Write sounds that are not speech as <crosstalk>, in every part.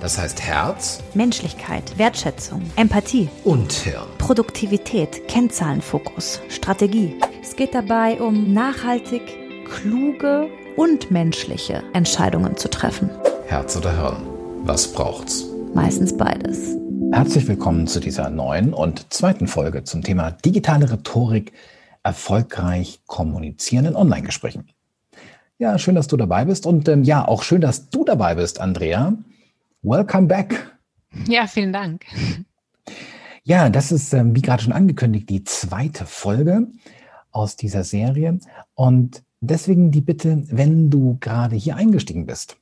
Das heißt Herz, Menschlichkeit, Wertschätzung, Empathie und Hirn. Produktivität, Kennzahlenfokus, Strategie. Es geht dabei um nachhaltig, kluge und menschliche Entscheidungen zu treffen. Herz oder Hirn? Was braucht's? Meistens beides. Herzlich willkommen zu dieser neuen und zweiten Folge zum Thema digitale Rhetorik erfolgreich kommunizieren in Online-Gesprächen. Ja, schön, dass du dabei bist und ähm, ja, auch schön, dass du dabei bist, Andrea. Welcome back. Ja, vielen Dank. Ja, das ist, ähm, wie gerade schon angekündigt, die zweite Folge aus dieser Serie. Und deswegen die Bitte, wenn du gerade hier eingestiegen bist,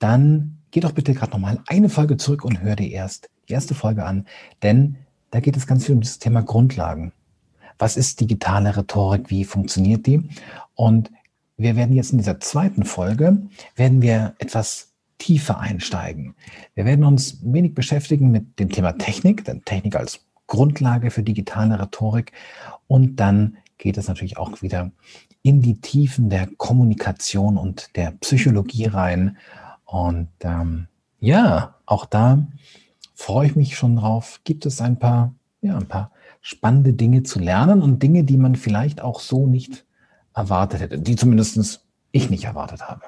dann geh doch bitte gerade nochmal eine Folge zurück und hör dir erst die erste Folge an, denn da geht es ganz viel um das Thema Grundlagen. Was ist digitale Rhetorik? Wie funktioniert die? Und wir werden jetzt in dieser zweiten Folge, werden wir etwas tiefer einsteigen. Wir werden uns wenig beschäftigen mit dem Thema Technik, denn Technik als Grundlage für digitale Rhetorik. Und dann geht es natürlich auch wieder in die Tiefen der Kommunikation und der Psychologie rein. Und ähm, ja, auch da freue ich mich schon drauf. Gibt es ein paar, ja, ein paar spannende Dinge zu lernen und Dinge, die man vielleicht auch so nicht erwartet hätte, die zumindest ich nicht erwartet habe.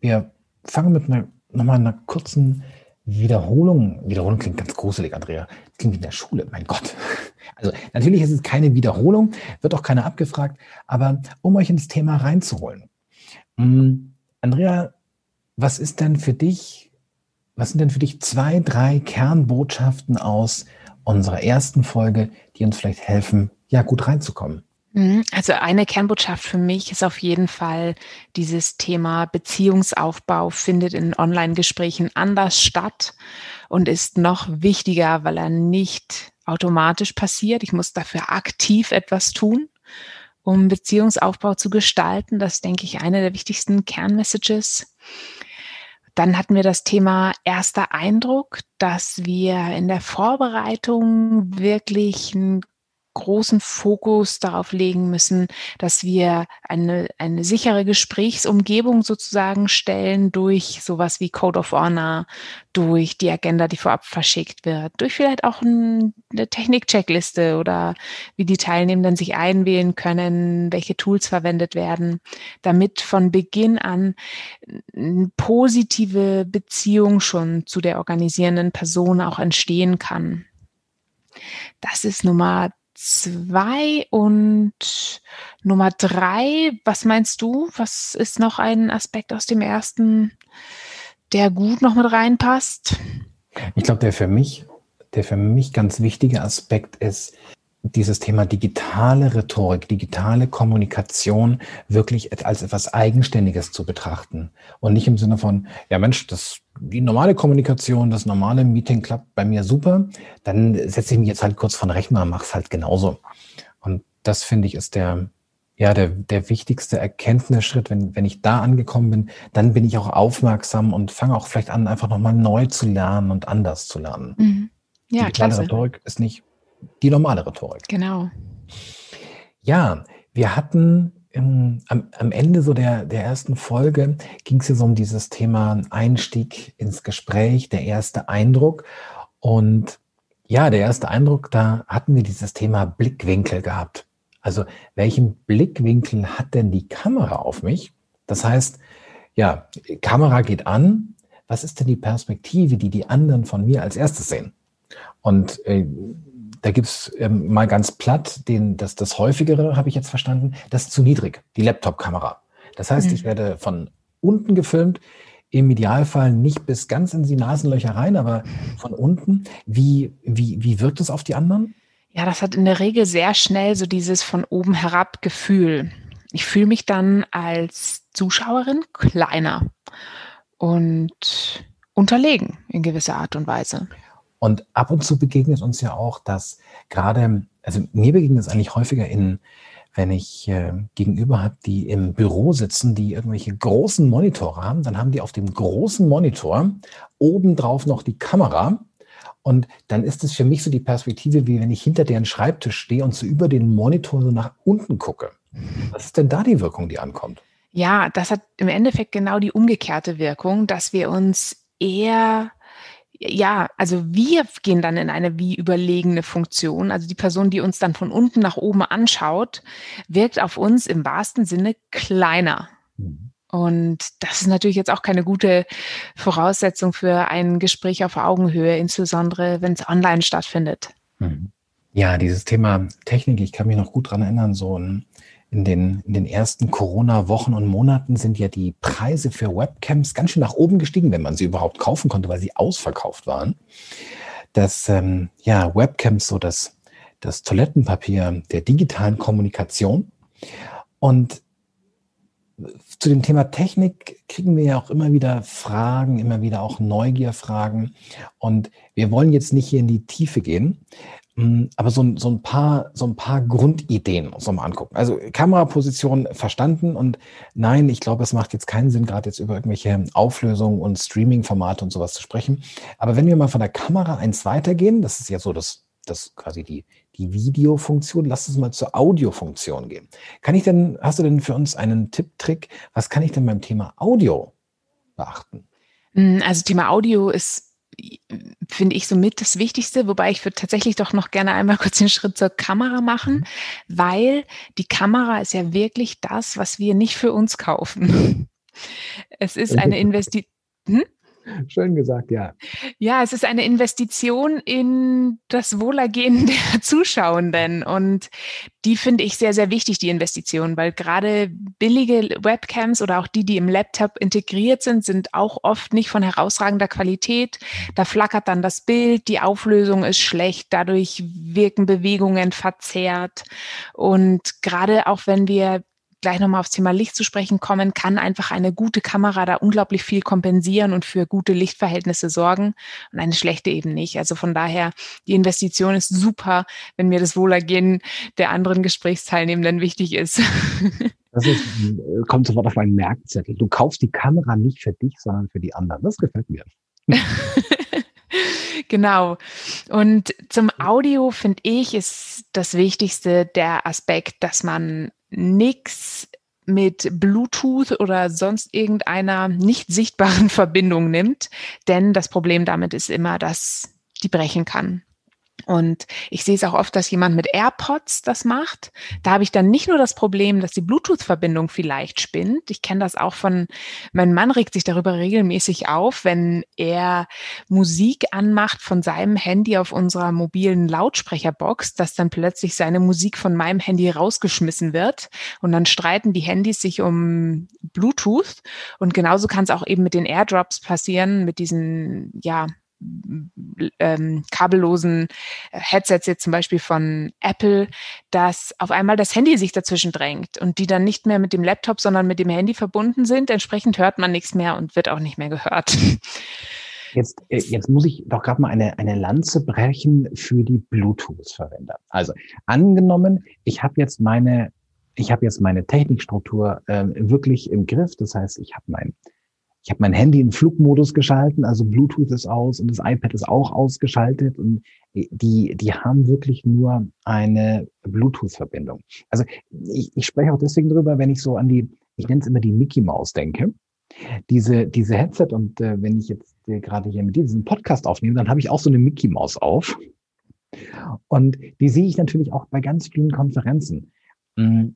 Wir fangen mit einer nochmal einer kurzen Wiederholung. Wiederholung klingt ganz gruselig, Andrea. Das klingt wie in der Schule, mein Gott. <laughs> Also natürlich ist es keine Wiederholung, wird auch keiner abgefragt, aber um euch ins Thema reinzuholen. Um, Andrea, was ist denn für dich, was sind denn für dich zwei, drei Kernbotschaften aus unserer ersten Folge, die uns vielleicht helfen, ja, gut reinzukommen? Mhm. Also eine Kernbotschaft für mich ist auf jeden Fall, dieses Thema Beziehungsaufbau findet in Online-Gesprächen anders statt und ist noch wichtiger, weil er nicht automatisch passiert. Ich muss dafür aktiv etwas tun, um Beziehungsaufbau zu gestalten. Das denke ich, eine der wichtigsten Kernmessages. Dann hatten wir das Thema erster Eindruck, dass wir in der Vorbereitung wirklich ein großen Fokus darauf legen müssen, dass wir eine, eine sichere Gesprächsumgebung sozusagen stellen durch sowas wie Code of Honor, durch die Agenda, die vorab verschickt wird, durch vielleicht auch eine Technik-Checkliste oder wie die Teilnehmenden sich einwählen können, welche Tools verwendet werden, damit von Beginn an eine positive Beziehung schon zu der organisierenden Person auch entstehen kann. Das ist Nummer zwei und Nummer drei. Was meinst du? Was ist noch ein Aspekt aus dem ersten, der gut noch mit reinpasst? Ich glaube, der für mich, der für mich ganz wichtige Aspekt ist, dieses Thema digitale Rhetorik, digitale Kommunikation wirklich als etwas Eigenständiges zu betrachten und nicht im Sinne von, ja Mensch, das, die normale Kommunikation, das normale Meeting klappt bei mir super, dann setze ich mich jetzt halt kurz von Rechner und mache es halt genauso. Und das finde ich ist der, ja, der, der wichtigste Erkenntnisschritt, wenn, wenn ich da angekommen bin, dann bin ich auch aufmerksam und fange auch vielleicht an, einfach nochmal neu zu lernen und anders zu lernen. Mhm. Ja, Digitale klasse. Rhetorik ist nicht die normale Rhetorik. Genau. Ja, wir hatten im, am, am, Ende so der, der ersten Folge ging es ja so um dieses Thema Einstieg ins Gespräch, der erste Eindruck. Und ja, der erste Eindruck, da hatten wir dieses Thema Blickwinkel gehabt. Also welchen Blickwinkel hat denn die Kamera auf mich? Das heißt, ja, Kamera geht an. Was ist denn die Perspektive, die die anderen von mir als erstes sehen? Und äh, da gibt's ähm, mal ganz platt, den, das, das häufigere, habe ich jetzt verstanden, das ist zu niedrig, die Laptop-Kamera. Das heißt, mhm. ich werde von unten gefilmt, im Idealfall nicht bis ganz in die Nasenlöcher rein, aber von unten. Wie, wie, wie wirkt es auf die anderen? Ja, das hat in der Regel sehr schnell so dieses von oben herab Gefühl. Ich fühle mich dann als Zuschauerin kleiner und unterlegen in gewisser Art und Weise. Und ab und zu begegnet uns ja auch, dass gerade, also mir begegnet es eigentlich häufiger in, wenn ich äh, gegenüber habe, die im Büro sitzen, die irgendwelche großen Monitore haben, dann haben die auf dem großen Monitor obendrauf noch die Kamera. Und dann ist es für mich so die Perspektive, wie wenn ich hinter deren Schreibtisch stehe und so über den Monitor so nach unten gucke. Was ist denn da die Wirkung, die ankommt? Ja, das hat im Endeffekt genau die umgekehrte Wirkung, dass wir uns eher ja, also wir gehen dann in eine wie überlegene Funktion. Also die Person, die uns dann von unten nach oben anschaut, wirkt auf uns im wahrsten Sinne kleiner. Mhm. Und das ist natürlich jetzt auch keine gute Voraussetzung für ein Gespräch auf Augenhöhe, insbesondere wenn es online stattfindet. Mhm. Ja, dieses Thema Technik, ich kann mich noch gut dran erinnern, so ein in den, in den ersten Corona-Wochen und Monaten sind ja die Preise für Webcams ganz schön nach oben gestiegen, wenn man sie überhaupt kaufen konnte, weil sie ausverkauft waren. Dass ähm, ja, Webcams so das, das Toilettenpapier der digitalen Kommunikation. Und zu dem Thema Technik kriegen wir ja auch immer wieder Fragen, immer wieder auch Neugierfragen. Und wir wollen jetzt nicht hier in die Tiefe gehen. Hm, aber so, so, ein paar, so ein paar Grundideen uns nochmal angucken. Also Kameraposition verstanden und nein, ich glaube, es macht jetzt keinen Sinn, gerade jetzt über irgendwelche Auflösungen und Streaming-Formate und sowas zu sprechen. Aber wenn wir mal von der Kamera eins weitergehen, das ist ja so das, das quasi die, die Videofunktion, lass uns mal zur Audiofunktion gehen. Kann ich denn, hast du denn für uns einen Tipp, Trick, was kann ich denn beim Thema Audio beachten? Hm, also Thema Audio ist finde ich somit das Wichtigste, wobei ich würde tatsächlich doch noch gerne einmal <laughs> kurz den Schritt zur Kamera machen, mhm. weil die Kamera ist ja wirklich das, was wir nicht für uns kaufen. <laughs> Es ist eine Investition. Hm? Schön gesagt, ja. Ja, es ist eine Investition in das Wohlergehen <laughs> der Zuschauenden und die finde ich sehr, sehr wichtig, die Investition, weil gerade billige Webcams oder auch die, die im Laptop integriert sind, sind auch oft nicht von herausragender Qualität. Da flackert dann das Bild, die Auflösung ist schlecht, dadurch wirken Bewegungen verzerrt und gerade auch wenn wir gleich nochmal aufs Thema Licht zu sprechen kommen, kann einfach eine gute Kamera da unglaublich viel kompensieren und für gute Lichtverhältnisse sorgen und eine schlechte eben nicht. Also von daher, die Investition ist super, wenn mir das Wohlergehen der anderen Gesprächsteilnehmenden wichtig ist. <laughs> Das ist, kommt sofort auf meinen Merkzettel. Du kaufst die Kamera nicht für dich, sondern für die anderen. Das gefällt mir. <laughs> Genau. Und zum Audio finde ich ist das Wichtigste der Aspekt, dass man nichts mit Bluetooth oder sonst irgendeiner nicht sichtbaren <laughs> Verbindung nimmt, denn das Problem damit ist immer, dass die brechen kann. Und ich sehe es auch oft, dass jemand mit AirPods das macht. Da habe ich dann nicht nur das Problem, dass die Bluetooth-Verbindung vielleicht spinnt. Ich kenne das auch von, mein Mann regt sich darüber regelmäßig auf, wenn er Musik anmacht von seinem Handy auf unserer mobilen Lautsprecherbox, dass dann plötzlich seine Musik von meinem Handy rausgeschmissen wird. Und dann streiten die Handys sich um Bluetooth. Und genauso kann es auch eben mit den AirDrops passieren, mit diesen, ja, ähm, kabellosen äh, Headsets jetzt zum Beispiel von Apple, dass auf einmal das Handy sich dazwischen drängt und die dann nicht mehr mit dem Laptop, sondern mit dem Handy verbunden sind. Entsprechend hört man nichts mehr und wird auch nicht mehr gehört. <laughs> Jetzt, äh, jetzt muss ich doch gerade mal eine, eine Lanze brechen für die Bluetooth-Verwender. Also angenommen, ich habe jetzt meine, ich habe jetzt meine Technikstruktur äh, wirklich im Griff. Das heißt, ich habe mein ich habe mein Handy in Flugmodus geschalten, also Bluetooth ist aus und das iPad ist auch ausgeschaltet und die, die haben wirklich nur eine Bluetooth-Verbindung. Also ich, ich spreche auch deswegen drüber, wenn ich so an die, ich nenne es immer die Mickey Maus denke. Diese, diese Headset und äh, wenn ich jetzt äh, gerade hier mit dir diesen Podcast aufnehme, dann habe ich auch so eine Mickey Maus auf. Und die sehe ich natürlich auch bei ganz vielen Konferenzen. Mm,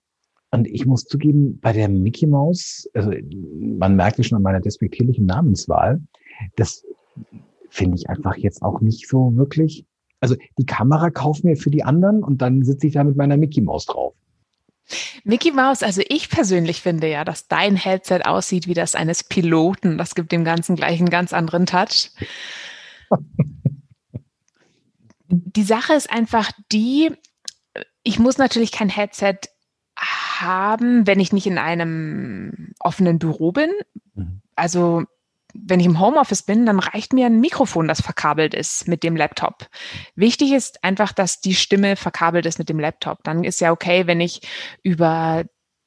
und ich muss zugeben, bei der Mickey Mouse, also man merkt es schon an meiner despektierlichen Namenswahl, das finde ich einfach jetzt auch nicht so wirklich. Also die Kamera kauft mir für die anderen und dann sitze ich da mit meiner Mickey Mouse drauf. Mickey Mouse, also ich persönlich finde ja, dass dein Headset aussieht wie das eines Piloten. Das gibt dem Ganzen gleich einen ganz anderen Touch. <laughs> die Sache ist einfach die, ich muss natürlich kein Headset haben, wenn ich nicht in einem offenen Büro bin. Mhm. Also wenn ich im Homeoffice bin, dann reicht mir ein Mikrofon, das verkabelt ist mit dem Laptop. Wichtig ist einfach, dass die Stimme verkabelt ist mit dem Laptop. Dann ist ja okay, wenn ich über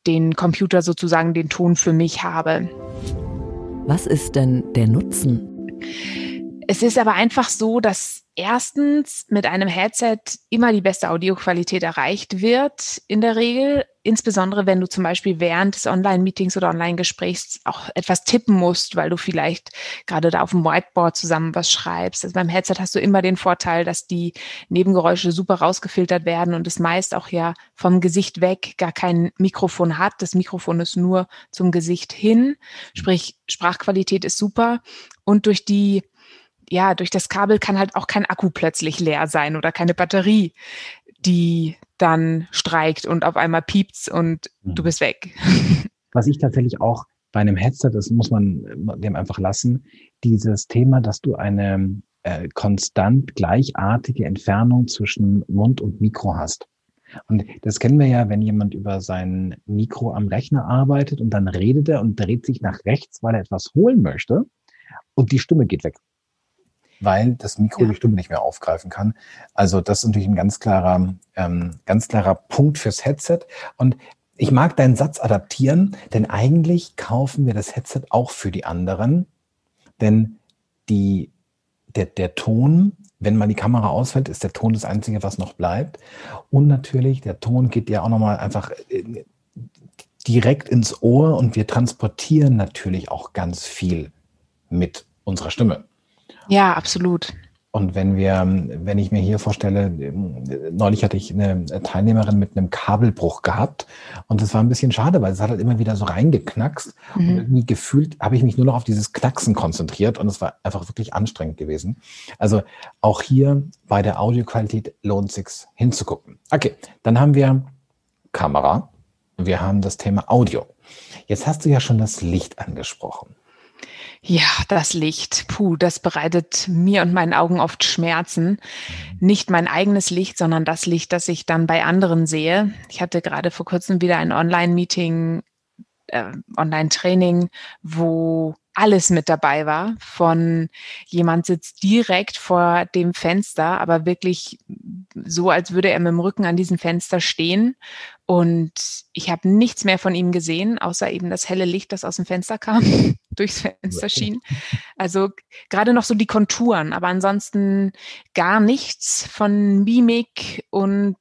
den Computer sozusagen den Ton für mich habe. Was ist denn der Nutzen? Es ist aber einfach so, dass erstens mit einem Headset immer die beste Audioqualität erreicht wird, in der Regel. Insbesondere wenn du zum Beispiel während des Online-Meetings oder Online-Gesprächs auch etwas tippen musst, weil du vielleicht gerade da auf dem Whiteboard zusammen was schreibst. Also beim Headset hast du immer den Vorteil, dass die Nebengeräusche super rausgefiltert werden und es meist auch ja vom Gesicht weg gar kein Mikrofon hat. Das Mikrofon ist nur zum Gesicht hin. Sprich, Sprachqualität ist super. Und durch die ja, durch das Kabel kann halt auch kein Akku plötzlich leer sein oder keine Batterie, die dann streikt und auf einmal piept's und mhm. du bist weg. <laughs> Was ich tatsächlich auch bei einem Headset, das muss man dem einfach lassen, dieses Thema, dass du eine äh, konstant gleichartige Entfernung zwischen Mund und Mikro hast. Und das kennen wir ja, wenn jemand über sein Mikro am Rechner arbeitet und dann redet er und dreht sich nach rechts, weil er etwas holen möchte und die Stimme geht weg weil das Mikro ja. die Stimme nicht mehr aufgreifen kann. Also das ist natürlich ein ganz klarer, ähm, ganz klarer Punkt fürs Headset. Und ich mag deinen Satz adaptieren, denn eigentlich kaufen wir das Headset auch für die anderen. Denn die, der, der Ton, wenn mal die Kamera ausfällt, ist der Ton das Einzige, was noch bleibt. Und natürlich, der Ton geht ja auch nochmal einfach äh, direkt ins Ohr und wir transportieren natürlich auch ganz viel mit unserer Stimme. Ja, absolut. Und wenn wir, wenn ich mir hier vorstelle, neulich hatte ich eine Teilnehmerin mit einem Kabelbruch gehabt und das war ein bisschen schade, weil es hat halt immer wieder so reingeknackst mhm. und irgendwie gefühlt habe ich mich nur noch auf dieses Knacksen konzentriert und es war einfach wirklich anstrengend gewesen. Also auch hier bei der Audioqualität lohnt sich hinzugucken. Okay, dann haben wir Kamera, wir haben das Thema Audio. Jetzt hast du ja schon das Licht angesprochen. Ja, das Licht. Puh, das bereitet mir und meinen Augen oft Schmerzen. Nicht mein eigenes Licht, sondern das Licht, das ich dann bei anderen sehe. Ich hatte gerade vor kurzem wieder ein Online-Meeting, äh, Online-Training, wo alles mit dabei war. Von jemand sitzt direkt vor dem Fenster, aber wirklich so, als würde er mit dem Rücken an diesem Fenster stehen. Und ich habe nichts mehr von ihm gesehen, außer eben das helle Licht, das aus dem Fenster kam, <laughs> durchs Fenster schien. Also gerade noch so die Konturen, aber ansonsten gar nichts von Mimik und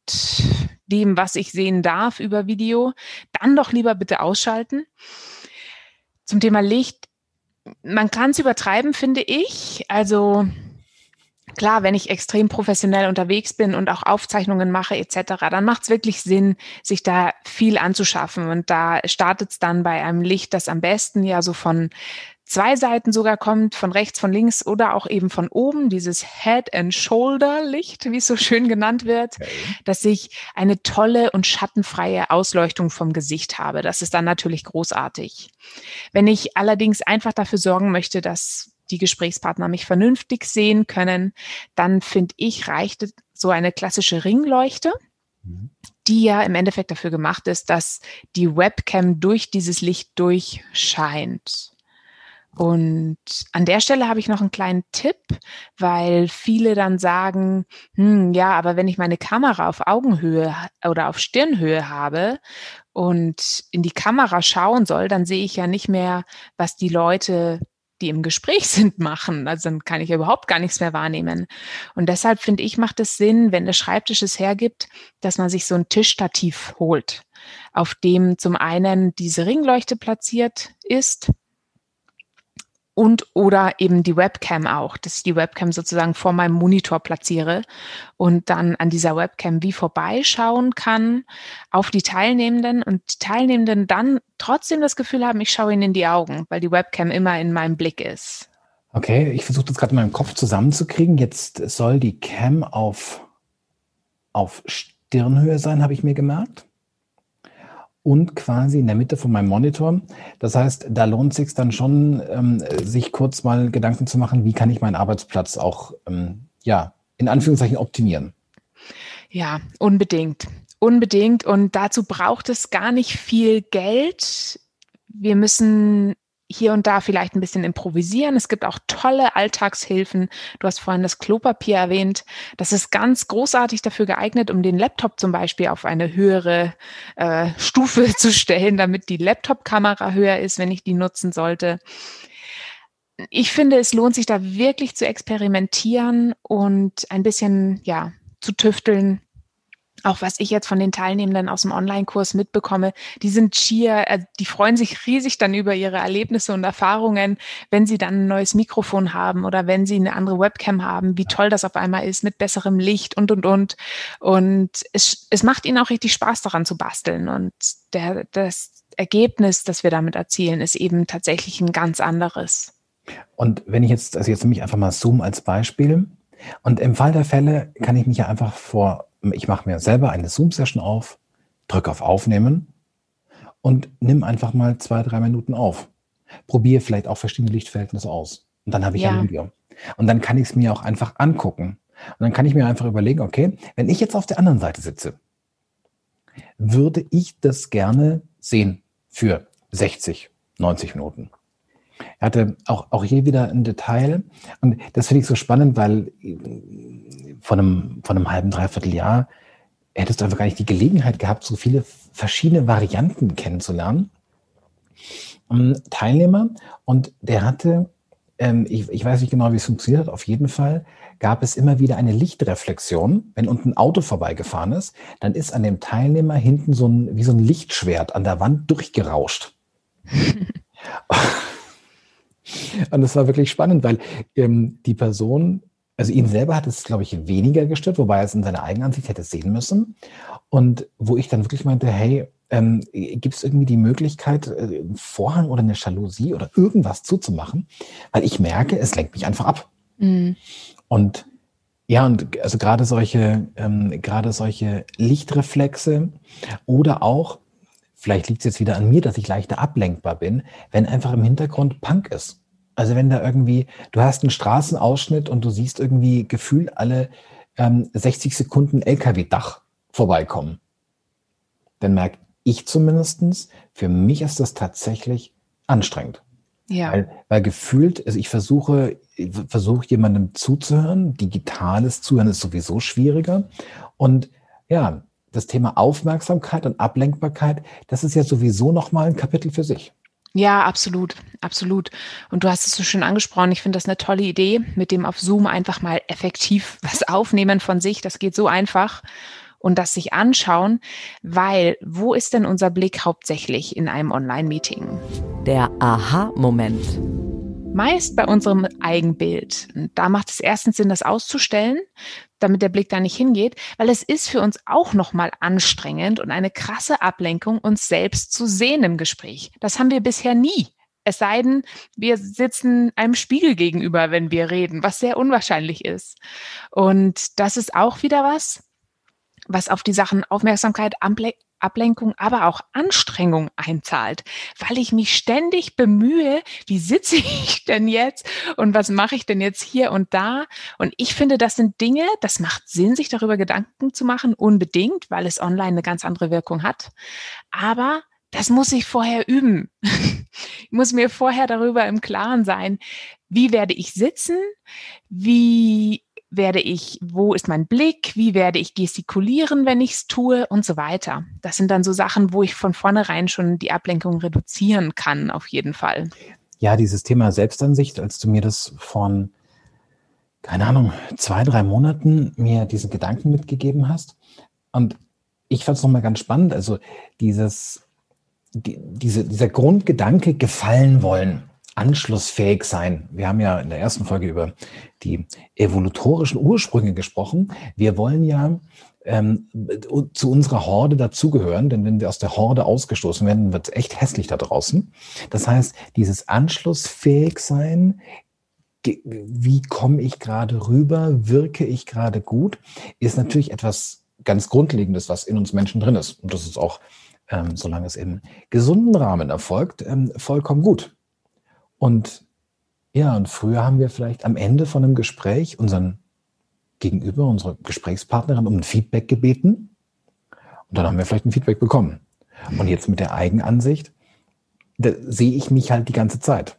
dem, was ich sehen darf über Video. Dann doch lieber bitte ausschalten. Zum Thema Licht man kann es übertreiben, finde ich. Also klar, wenn ich extrem professionell unterwegs bin und auch Aufzeichnungen mache etc., dann macht es wirklich Sinn, sich da viel anzuschaffen. Und da startet es dann bei einem Licht, das am besten ja so von zwei Seiten sogar kommt, von rechts, von links oder auch eben von oben, dieses Head and Shoulder Licht, wie es so schön genannt wird, okay. dass ich eine tolle und schattenfreie Ausleuchtung vom Gesicht habe. Das ist dann natürlich großartig. Wenn ich allerdings einfach dafür sorgen möchte, dass die Gesprächspartner mich vernünftig sehen können, dann finde ich, reicht so eine klassische Ringleuchte mhm. die ja im Endeffekt dafür gemacht ist, dass die Webcam durch dieses Licht durchscheint. Und an der Stelle habe ich noch einen kleinen Tipp, weil viele dann sagen, hm, ja, aber wenn ich meine Kamera auf Augenhöhe oder auf Stirnhöhe habe und in die Kamera schauen soll, dann sehe ich ja nicht mehr, was die Leute die im Gespräch <laughs> sind, machen. Also dann kann ich überhaupt gar nichts mehr wahrnehmen. Und deshalb finde ich, macht es Sinn, wenn der Schreibtisch es hergibt, dass man sich so ein Tischstativ holt, auf dem zum einen diese Ringleuchte platziert ist und oder eben die Webcam auch, dass ich die Webcam sozusagen vor meinem Monitor platziere und dann an dieser Webcam wie vorbeischauen kann auf die Teilnehmenden und die Teilnehmenden dann trotzdem das Gefühl haben, ich schaue ihnen in die Augen, weil die Webcam immer in meinem Blick ist. Okay, ich versuche das gerade in meinem Kopf zusammenzukriegen. Jetzt soll die Cam auf, auf Stirnhöhe sein, habe ich mir gemerkt und quasi in der Mitte von meinem Monitor. Das heißt, da lohnt es sich dann schon, ähm, sich kurz mal Gedanken zu machen, wie kann ich meinen Arbeitsplatz auch, ähm, ja, in Anführungszeichen optimieren. Ja, unbedingt. Unbedingt. Und dazu braucht es gar nicht viel Geld. Wir müssen hier und da vielleicht ein bisschen improvisieren. Es gibt auch tolle Alltagshilfen. Du hast vorhin das Klopapier erwähnt. Das ist ganz großartig dafür geeignet, um den Laptop zum Beispiel auf eine höhere äh, Stufe <laughs> zu stellen, damit die Laptop-Kamera höher ist, wenn ich die nutzen sollte. Ich finde, es lohnt sich da wirklich zu experimentieren und ein bisschen, ja, zu tüfteln, auch was ich jetzt von den Teilnehmenden aus dem Online-Kurs mitbekomme, die sind schier, äh, die freuen sich riesig dann über ihre Erlebnisse und Erfahrungen, wenn sie dann ein neues Mikrofon haben oder wenn sie eine andere Webcam haben, wie toll das auf einmal ist mit besserem Licht und, und, und. Und es, es macht ihnen auch richtig Spaß daran zu basteln. Und der, das Ergebnis, das wir damit erzielen, ist eben tatsächlich ein ganz anderes. Und wenn ich jetzt, also jetzt nehme ich einfach mal Zoom als Beispiel. Und im Fall der Fälle kann ich mich ja einfach vor ich mache mir selber eine Zoom-Session auf, drücke auf Aufnehmen und nimm einfach mal zwei, drei Minuten auf. Probiere vielleicht auch verschiedene Lichtverhältnisse aus. Und dann habe ich ja. ein Video. Und dann kann ich es mir auch einfach angucken. Und dann kann ich mir einfach überlegen, okay, wenn ich jetzt auf der anderen Seite sitze, würde ich das gerne sehen für 60, 90 Minuten. Er hatte auch, auch hier wieder ein Detail. Und das finde ich so spannend, weil von einem, von einem halben, dreiviertel Jahr hättest du einfach gar nicht die Gelegenheit gehabt, so viele verschiedene Varianten kennenzulernen. Um, ähm, Teilnehmer und der hatte, ähm, ich, ich weiß nicht genau, wie es funktioniert hat, auf jeden Fall gab es immer wieder eine Lichtreflexion. Wenn unten ein Auto vorbeigefahren ist, dann ist an dem Teilnehmer hinten so ein, wie so ein Lichtschwert an der Wand durchgerauscht. <laughs> Und das war wirklich spannend, weil ähm, die Person, also ihn selber hat es, glaube ich, weniger gestört, wobei er es in seiner Eigenansicht hätte sehen müssen. Und wo ich dann wirklich meinte, hey, ähm, gibt es irgendwie die Möglichkeit, äh, einen Vorhang oder eine Jalousie oder irgendwas zuzumachen? Weil ich merke, es lenkt mich einfach ab. Mhm. Und ja, und also gerade solche, ähm, gerade solche Lichtreflexe oder auch, vielleicht liegt es jetzt wieder an mir, dass ich leichter ablenkbar bin, wenn einfach im Hintergrund Punk ist. Also wenn da irgendwie, du hast einen Straßenausschnitt und du siehst irgendwie gefühlt alle ähm, 60 Sekunden LKW-Dach vorbeikommen, dann merke ich zumindestens, für mich ist das tatsächlich anstrengend. Ja. Weil, weil gefühlt, also ich versuche, versuche jemandem zuzuhören. Digitales Zuhören ist sowieso schwieriger. Und ja, das Thema Aufmerksamkeit und Ablenkbarkeit, das ist ja sowieso nochmal ein Kapitel für sich. Ja, absolut, absolut. Und du hast es so schön angesprochen. Ich finde das eine tolle Idee, mit dem auf Zoom einfach mal effektiv <laughs> was aufnehmen von sich. Das geht so einfach und das sich anschauen, weil wo ist denn unser Blick hauptsächlich in einem Online-Meeting? Der Aha-Moment meist bei unserem Eigenbild. Da macht es erstens Sinn, das auszustellen, damit der Blick da nicht hingeht, weil es ist für uns auch nochmal anstrengend und eine krasse Ablenkung, uns selbst zu sehen im Gespräch. Das haben wir bisher nie. Es sei denn, wir sitzen einem Spiegel gegenüber, wenn wir reden, was sehr unwahrscheinlich ist. Und das ist auch wieder was, was auf die Sachen Aufmerksamkeit, Ablenkung, aber auch Anstrengung einzahlt, weil ich mich ständig bemühe, wie sitze <laughs> ich denn jetzt und was mache ich denn jetzt hier und da? Und ich finde, das sind Dinge, das macht Sinn, sich darüber Gedanken zu machen, unbedingt, weil es online eine ganz andere Wirkung hat. Aber das muss ich vorher üben. <laughs> ich muss mir vorher darüber im Klaren sein, wie werde ich sitzen, wie werde ich, wo ist mein Blick, wie werde ich gestikulieren, wenn ich es tue und so weiter. Das sind dann so Sachen, wo ich von vornherein schon die Ablenkung reduzieren kann, auf jeden Fall. Ja, dieses Thema Selbstansicht, als du mir das von, keine Ahnung, zwei, drei Monaten mir diese Gedanken mitgegeben hast. Und ich fand es nochmal ganz spannend, also dieses, die, diese, dieser Grundgedanke gefallen wollen anschlussfähig sein. Wir haben ja in der ersten Folge über die evolutorischen Ursprünge gesprochen. Wir wollen ja ähm, zu unserer Horde dazugehören, denn wenn wir aus der Horde ausgestoßen werden, wird es echt hässlich da draußen. Das heißt, dieses anschlussfähig sein, wie komme ich gerade rüber, wirke ich gerade gut, ist natürlich etwas ganz Grundlegendes, was in uns Menschen drin ist. Und das ist auch, ähm, solange es im gesunden Rahmen erfolgt, ähm, vollkommen gut. Und ja, und früher haben wir vielleicht am Ende von einem Gespräch unseren Gegenüber, unsere Gesprächspartnerin um ein Feedback gebeten. Und dann haben wir vielleicht ein Feedback bekommen. Und jetzt mit der Eigenansicht, da sehe ich mich halt die ganze Zeit.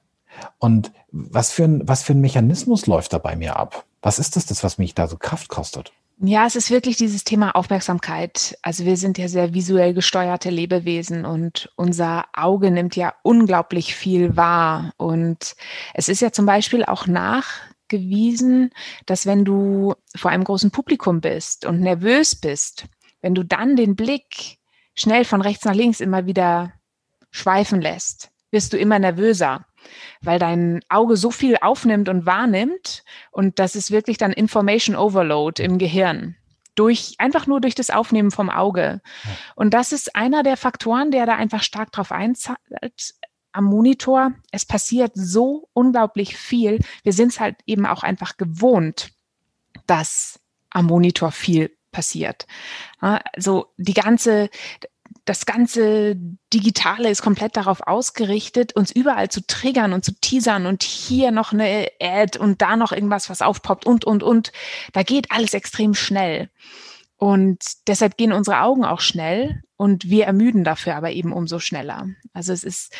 Und was für ein, was für ein Mechanismus läuft da bei mir ab? Was ist das, das, was mich da so Kraft kostet? Ja, es ist wirklich dieses Thema Aufmerksamkeit. Also wir sind ja sehr visuell gesteuerte Lebewesen und unser Auge nimmt ja unglaublich viel wahr. Und es ist ja zum Beispiel auch nachgewiesen, dass wenn du vor einem großen Publikum bist und nervös bist, wenn du dann den Blick schnell von rechts nach links immer wieder schweifen lässt, wirst du immer nervöser weil dein Auge so viel aufnimmt und wahrnimmt und das ist wirklich dann Information Overload im Gehirn. Durch, einfach nur durch das Aufnehmen vom Auge. Und das ist einer der Faktoren, der da einfach stark drauf einzahlt am Monitor. Es passiert so unglaublich viel. Wir sind es halt eben auch einfach gewohnt, dass am Monitor viel passiert. Also die ganze, das ganze Digitale ist komplett darauf ausgerichtet, uns überall zu triggern und zu teasern und hier noch eine Ad und da noch irgendwas, was aufpoppt und, und, und. Da geht alles extrem schnell. Und deshalb gehen unsere Augen auch schnell und wir ermüden dafür aber eben umso schneller. Also es ist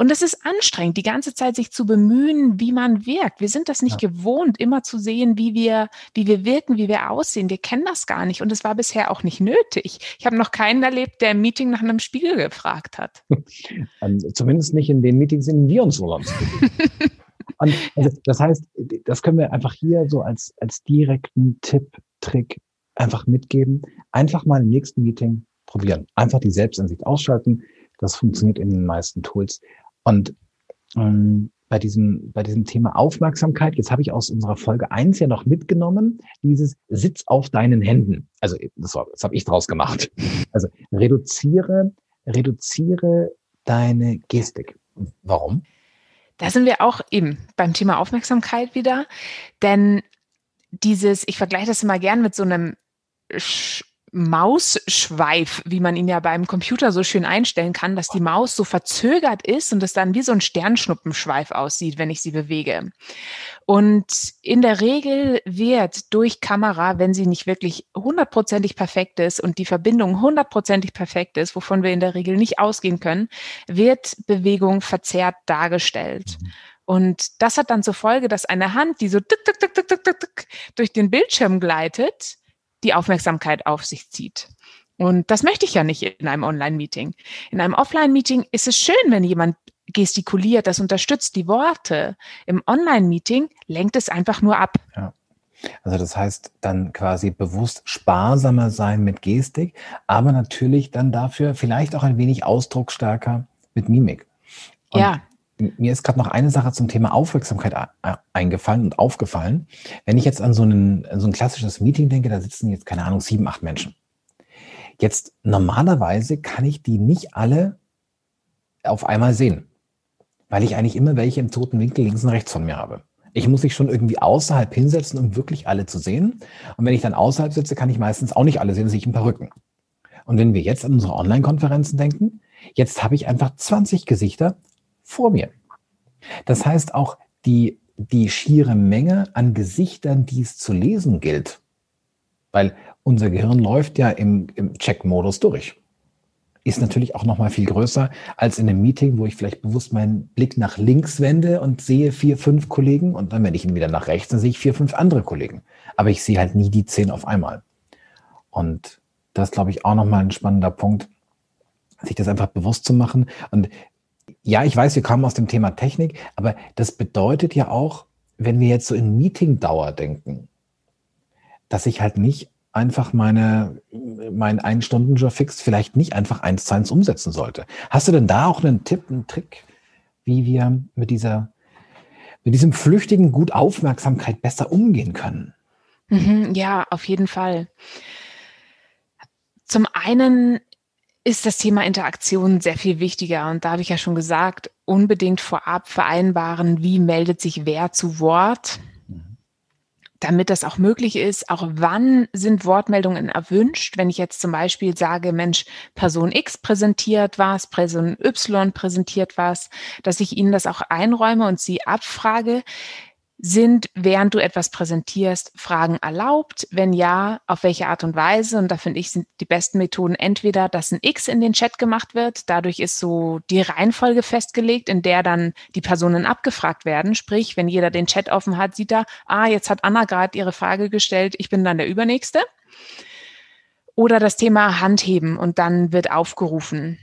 und es ist anstrengend, die ganze Zeit sich zu bemühen, wie man wirkt. Wir sind das nicht ja. gewohnt, immer zu sehen, wie wir, wie wir wirken, wie wir aussehen. Wir kennen das gar nicht und es war bisher auch nicht nötig. Ich habe noch keinen erlebt, der im Meeting nach einem Spiegel gefragt hat. <laughs> Ähm, zumindest nicht in den Meetings, in denen wir uns so <laughs> Und also, das heißt, das können wir einfach hier so als, als direkten Tipp, Trick einfach mitgeben. Einfach mal im nächsten Meeting probieren. Einfach die Selbstansicht ausschalten. Das funktioniert in den meisten Tools. Und ähm, bei diesem, bei diesem Thema Aufmerksamkeit, jetzt habe ich aus unserer Folge eins ja noch mitgenommen, dieses Sitz auf deinen Händen. Also das, war, das habe ich draus gemacht. Also reduziere, reduziere deine Gestik. Warum? Da sind wir auch eben beim Thema Aufmerksamkeit wieder. Denn dieses, ich vergleiche das immer gern mit so einem Mausschweif, wie man ihn ja beim Computer so schön einstellen kann, dass die Maus so verzögert ist und es dann wie so ein Sternschnuppenschweif aussieht, wenn ich sie bewege. Und in der Regel wird durch Kamera, wenn sie nicht wirklich hundertprozentig perfekt ist und die Verbindung hundertprozentig perfekt ist, wovon wir in der Regel nicht ausgehen können, wird Bewegung verzerrt dargestellt. Und das hat dann zur Folge, dass eine Hand, die so tuk, tuk, tuk, tuk, tuk, tuk, durch den Bildschirm gleitet, die Aufmerksamkeit auf sich zieht. Und das möchte ich ja nicht in einem Online-Meeting. In einem Offline-Meeting ist es schön, wenn jemand gestikuliert, das unterstützt die Worte. Im Online-Meeting lenkt es einfach nur ab. Ja. Also das heißt dann quasi bewusst sparsamer sein mit Gestik, aber natürlich dann dafür vielleicht auch ein wenig ausdrucksstärker mit Mimik. Und ja mir ist gerade noch eine Sache zum Thema Aufmerksamkeit eingefallen und aufgefallen. Wenn ich jetzt an so, einen, so ein klassisches Meeting denke, da sitzen jetzt, keine Ahnung, sieben, acht Menschen. Jetzt normalerweise kann ich die nicht alle auf einmal sehen, weil ich eigentlich immer welche im toten Winkel links und rechts von mir habe. Ich muss mich schon irgendwie außerhalb hinsetzen, um wirklich alle zu sehen. Und wenn ich dann außerhalb sitze, kann ich meistens auch nicht alle sehen, sehe ich ein paar Rücken. Und wenn wir jetzt an unsere Online-Konferenzen denken, jetzt habe ich einfach 20 Gesichter vor mir. Das heißt auch die, die schiere Menge an Gesichtern, die es zu lesen gilt, weil unser Gehirn läuft ja im, im Check-Modus durch, ist natürlich auch noch mal viel größer als in einem Meeting, wo ich vielleicht bewusst meinen Blick nach links wende und sehe vier, fünf Kollegen und dann wende ich ihn wieder nach rechts, dann sehe ich vier, fünf andere Kollegen. Aber ich sehe halt nie die zehn auf einmal. Und das glaube ich auch noch mal ein spannender Punkt, sich das einfach bewusst zu machen. Und ja, ich weiß, wir kommen aus dem Thema Technik, aber das bedeutet ja auch, wenn wir jetzt so in Meeting-Dauer denken, dass ich halt nicht einfach meine, mein Ein-Stunden-Job fix vielleicht nicht einfach eins zu eins umsetzen sollte. Hast du denn da auch einen Tipp, einen Trick, wie wir mit dieser, mit diesem flüchtigen Gut Aufmerksamkeit besser umgehen können? Mhm, ja, auf jeden Fall. Zum einen ist das Thema Interaktion sehr viel wichtiger. Und da habe ich ja schon gesagt, unbedingt vorab vereinbaren, wie meldet sich wer zu Wort, damit das auch möglich ist. Auch wann sind Wortmeldungen erwünscht? Wenn ich jetzt zum Beispiel sage, Mensch, Person X präsentiert was, Person Y präsentiert was, dass ich Ihnen das auch einräume und Sie abfrage, Sind, während du etwas präsentierst, Fragen erlaubt? Wenn ja, auf welche Art und Weise? Und da finde ich, sind die besten Methoden entweder, dass ein X in den Chat gemacht wird. Dadurch ist so die Reihenfolge festgelegt, in der dann die Personen abgefragt werden. Sprich, wenn jeder den Chat offen hat, sieht er, ah, jetzt hat Anna gerade ihre Frage gestellt, ich bin dann der Übernächste. Oder das Thema Handheben und dann wird aufgerufen.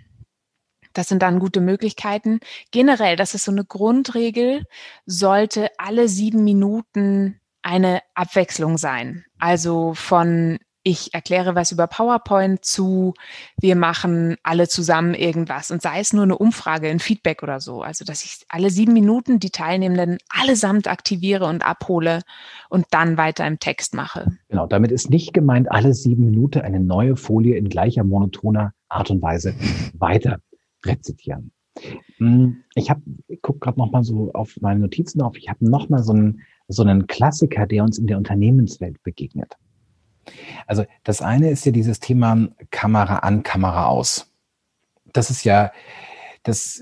Das sind dann gute Möglichkeiten. Generell, das ist so eine Grundregel, sollte alle sieben Minuten eine Abwechslung sein. Also von ich erkläre was über PowerPoint zu, wir machen alle zusammen irgendwas und sei es nur eine Umfrage, ein Feedback oder so. Also, dass ich alle sieben Minuten die Teilnehmenden allesamt aktiviere und abhole und dann weiter im Text mache. Genau, damit ist nicht gemeint, alle sieben Minuten eine neue Folie in gleicher monotoner Art und Weise weiter rezitieren. Hm, ich habe, gucke gerade noch mal so auf meine Notizen auf. Ich habe noch mal so einen, so einen Klassiker, der uns in der Unternehmenswelt begegnet. Also das eine ist ja dieses Thema Kamera an, Kamera aus. Das ist ja, das,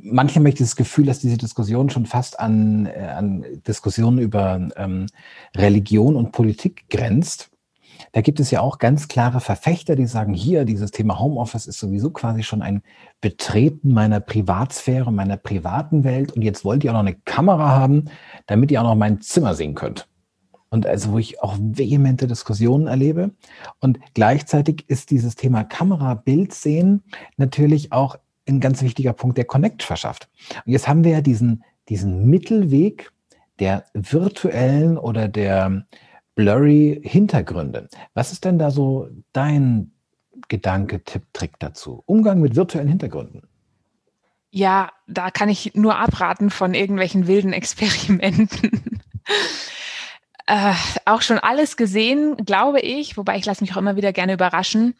manche haben das Gefühl, dass diese Diskussion schon fast an, äh, an Diskussionen über ähm, Religion und Politik grenzt. Da gibt es ja auch ganz klare Verfechter, die sagen, hier, dieses Thema Homeoffice ist sowieso quasi schon ein Betreten meiner Privatsphäre, meiner privaten Welt. Und jetzt wollt ihr auch noch eine Kamera haben, damit ihr auch noch mein Zimmer sehen könnt und also wo ich auch vehemente Diskussionen erlebe. Und gleichzeitig ist dieses Thema Kamera, Bild sehen natürlich auch ein ganz wichtiger Punkt, der Connect verschafft. Und jetzt haben wir ja diesen, diesen Mittelweg der virtuellen oder der blurry Hintergründe. Was ist denn da so dein Gedanke, Tipp, Trick dazu? Umgang mit virtuellen Hintergründen. Ja, da kann ich nur abraten von irgendwelchen wilden Experimenten <laughs> äh, auch schon alles gesehen, glaube ich, wobei ich lasse mich auch immer wieder gerne überraschen.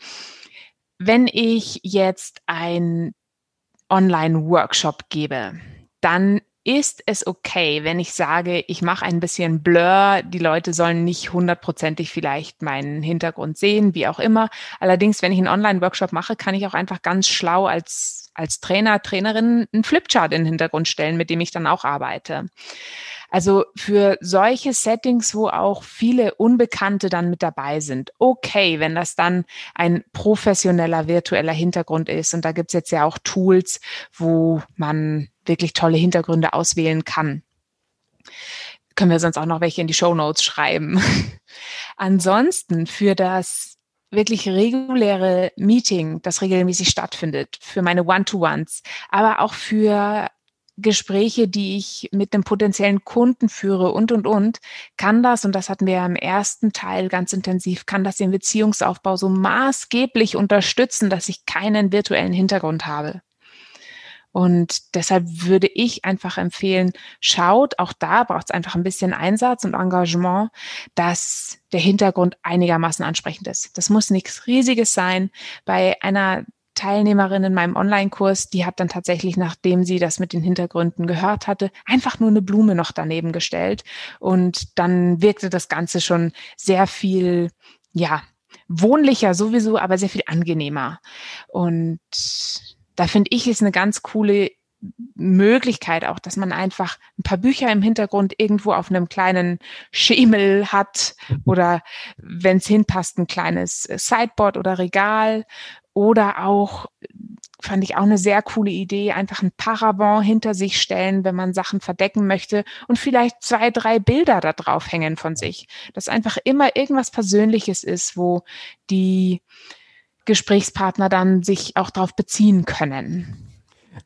Wenn ich jetzt ein Online-Workshop gebe, dann ist es okay, wenn ich sage, ich mache ein bisschen Blur, die Leute sollen nicht hundertprozentig vielleicht meinen Hintergrund sehen, wie auch immer. Allerdings, wenn ich einen Online-Workshop mache, kann ich auch einfach ganz schlau als, als Trainer, Trainerin einen Flipchart in den Hintergrund stellen, mit dem ich dann auch arbeite. Also für solche Settings, wo auch viele Unbekannte dann mit dabei sind, okay, wenn das dann ein professioneller virtueller Hintergrund ist. Und da gibt's jetzt ja auch Tools, wo man wirklich tolle Hintergründe auswählen kann. Können wir sonst auch noch welche in die Show Notes schreiben. <laughs> Ansonsten für das wirklich reguläre Meeting, das regelmäßig stattfindet, für meine One-to-Ones, aber auch für Gespräche, die ich mit einem potenziellen Kunden führe und, und, und, kann das, und das hatten wir ja im ersten Teil ganz intensiv, kann das den Beziehungsaufbau so maßgeblich unterstützen, dass ich keinen virtuellen Hintergrund habe. Und deshalb würde ich einfach empfehlen, schaut, auch da braucht es einfach ein bisschen Einsatz und Engagement, dass der Hintergrund einigermaßen ansprechend ist. Das muss nichts Riesiges sein. Bei einer Teilnehmerin in meinem Online-Kurs, die hat dann tatsächlich, nachdem sie das mit den Hintergründen gehört hatte, einfach nur eine Blume noch daneben gestellt. Und dann wirkte das Ganze schon sehr viel, ja, wohnlicher sowieso, aber sehr viel angenehmer. Und da finde ich, ist eine ganz coole Möglichkeit auch, dass man einfach ein paar Bücher im Hintergrund irgendwo auf einem kleinen Schemel hat oder wenn es hinpasst, ein kleines Sideboard oder Regal oder auch, fand ich auch eine sehr coole Idee, einfach ein Paravent hinter sich stellen, wenn man Sachen verdecken möchte und vielleicht zwei, drei Bilder da drauf hängen von sich. Dass einfach immer irgendwas Persönliches ist, wo die Gesprächspartner dann sich auch darauf beziehen können.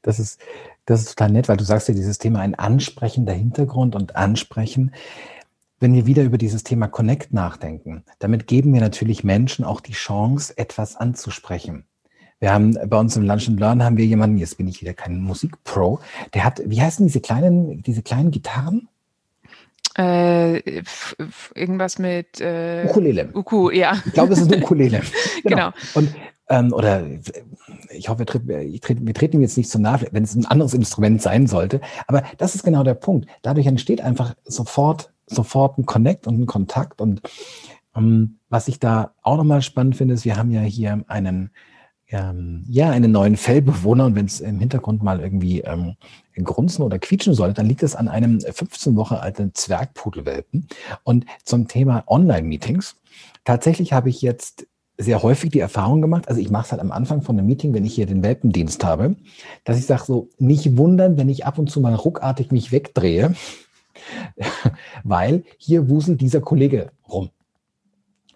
Das ist, das ist total nett, weil du sagst ja, dieses Thema ein ansprechender Hintergrund und ansprechen. Wenn wir wieder über dieses Thema Connect nachdenken, damit geben wir natürlich Menschen auch die Chance, etwas anzusprechen. Wir haben bei uns im Lunch and Learn haben wir jemanden, jetzt bin ich wieder kein Musikpro, der hat, wie heißen diese kleinen, diese kleinen Gitarren? Äh, irgendwas mit äh, Ukulele. Uku, ja. Ich glaube, es ist Ukulele. <laughs> genau. genau. Und ähm, oder ich hoffe, wir treten, wir treten ihm jetzt nicht zu nahe, wenn es ein anderes Instrument sein sollte. Aber das ist genau der Punkt. Dadurch entsteht einfach sofort sofort ein Connect und ein Kontakt. Und ähm, was ich da auch nochmal spannend finde, ist, wir haben ja hier einen ähm, ja, einen neuen Fellbewohner und wenn es im Hintergrund mal irgendwie ähm, grunzen oder quietschen soll, dann liegt es an einem 15 Woche alten Zwergpudelwelpen. Und zum Thema Online-Meetings. Tatsächlich habe ich jetzt sehr häufig die Erfahrung gemacht, also ich mache es halt am Anfang von einem Meeting, wenn ich hier den Welpendienst habe, dass ich sage so, nicht wundern, wenn ich ab und zu mal ruckartig mich wegdrehe, <laughs> weil hier wuselt dieser Kollege rum.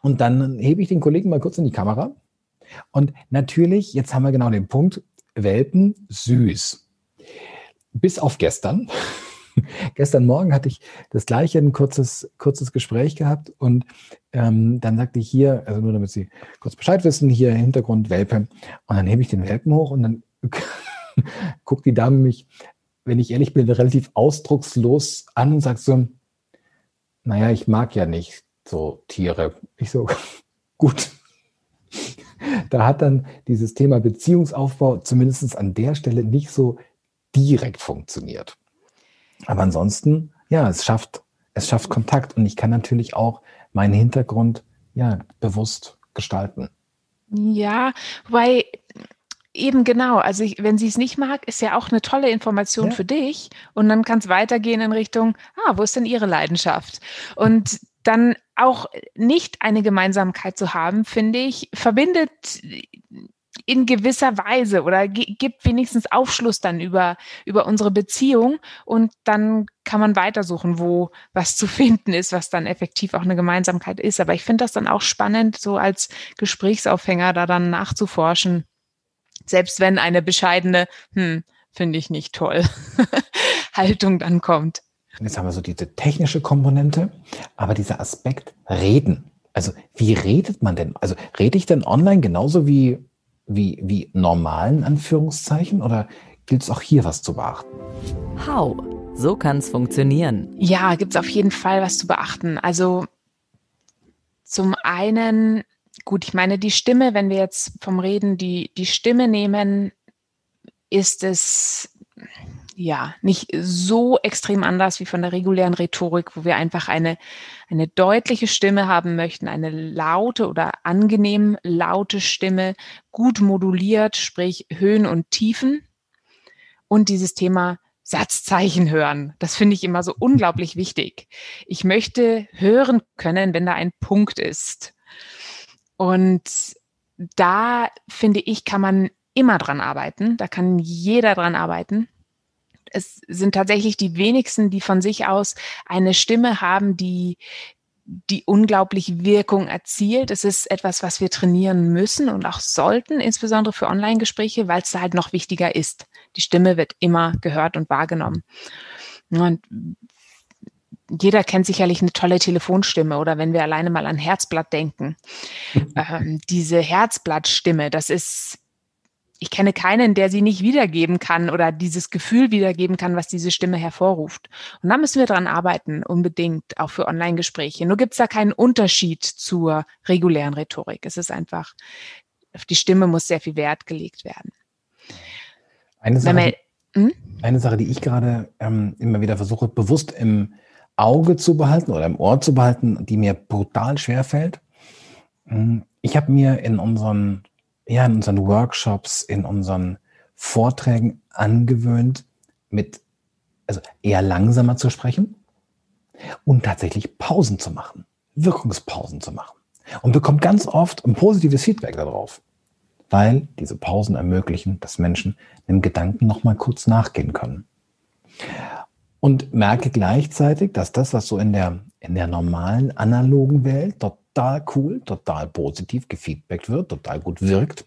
Und dann hebe ich den Kollegen mal kurz in die Kamera. Und natürlich, jetzt haben wir genau den Punkt, Welpen süß. Bis auf gestern. <laughs> gestern Morgen hatte ich das gleiche, ein kurzes, kurzes Gespräch gehabt und ähm, dann sagte ich hier, also nur damit Sie kurz Bescheid wissen, hier Hintergrund Welpe. Und dann hebe ich den Welpen hoch und dann <laughs> guckt die Dame mich, wenn ich ehrlich bin, relativ ausdruckslos an und sagt so, naja, ich mag ja nicht so Tiere. Ich so, <laughs> gut. Da hat dann dieses Thema Beziehungsaufbau zumindest an der Stelle nicht so direkt funktioniert. Aber ansonsten, ja, es schafft, es schafft Kontakt und ich kann natürlich auch meinen Hintergrund ja bewusst gestalten. Ja, weil eben genau, also ich, wenn sie es nicht mag, ist ja auch eine tolle Information ja. für dich und dann kann es weitergehen in Richtung, ah, wo ist denn ihre Leidenschaft? Und dann auch nicht eine Gemeinsamkeit zu haben, finde ich, verbindet in gewisser Weise oder gibt wenigstens Aufschluss dann über, über unsere Beziehung und dann kann man weitersuchen, wo was zu finden ist, was dann effektiv auch eine Gemeinsamkeit ist. Aber ich finde das dann auch spannend, so als Gesprächsaufhänger da dann nachzuforschen, selbst wenn eine bescheidene, hm, finde ich nicht toll, <laughs> Haltung dann kommt. Jetzt haben wir so diese technische Komponente, aber dieser Aspekt Reden. Also wie redet man denn? Also rede ich denn online genauso wie wie, wie normalen Anführungszeichen oder gilt es auch hier was zu beachten? How? So kann es funktionieren. Ja, gibt es auf jeden Fall was zu beachten. Also zum einen, gut, ich meine, die Stimme, wenn wir jetzt vom Reden die, die Stimme nehmen, ist es ja, nicht so extrem anders wie von der regulären Rhetorik, wo wir einfach eine, eine deutliche Stimme haben möchten, eine laute oder angenehm laute Stimme, gut moduliert, sprich Höhen und Tiefen. Und dieses Thema Satzzeichen hören. Das finde ich immer so unglaublich wichtig. Ich möchte hören können, wenn da ein Punkt ist. Und da finde ich, kann man immer dran arbeiten. Da kann jeder dran arbeiten es sind tatsächlich die wenigsten, die von sich aus eine Stimme haben, die die unglaublich Wirkung erzielt. Es ist etwas, was wir trainieren müssen und auch sollten, insbesondere für Online-Gespräche, weil es halt noch wichtiger ist. Die Stimme wird immer gehört und wahrgenommen. Und jeder kennt sicherlich eine tolle Telefonstimme oder wenn wir alleine mal an Herzblatt denken. <laughs> ähm, diese Herzblattstimme, das ist ich kenne keinen, der sie nicht wiedergeben kann oder dieses Gefühl wiedergeben kann, was diese Stimme hervorruft. Und da müssen wir dran arbeiten, unbedingt, auch für Online-Gespräche. Nur gibt es da keinen Unterschied zur regulären Rhetorik. Es ist einfach, auf die Stimme muss sehr viel Wert gelegt werden. Eine Sache, man, hm? eine Sache die ich gerade ähm, immer wieder versuche, bewusst im Auge zu behalten oder im Ohr zu behalten, die mir brutal schwer fällt. Hm, ich habe mir in unseren ja, in unseren Workshops, in unseren Vorträgen angewöhnt, mit, also eher langsamer zu sprechen und tatsächlich Pausen zu machen, Wirkungspausen zu machen. Und bekommt ganz oft ein positives Feedback darauf, weil diese Pausen ermöglichen, dass Menschen dem Gedanken nochmal kurz nachgehen können. Und merke gleichzeitig, dass das, was so in der, in der normalen analogen Welt dort total cool, total positiv gefeedbackt wird, total gut wirkt,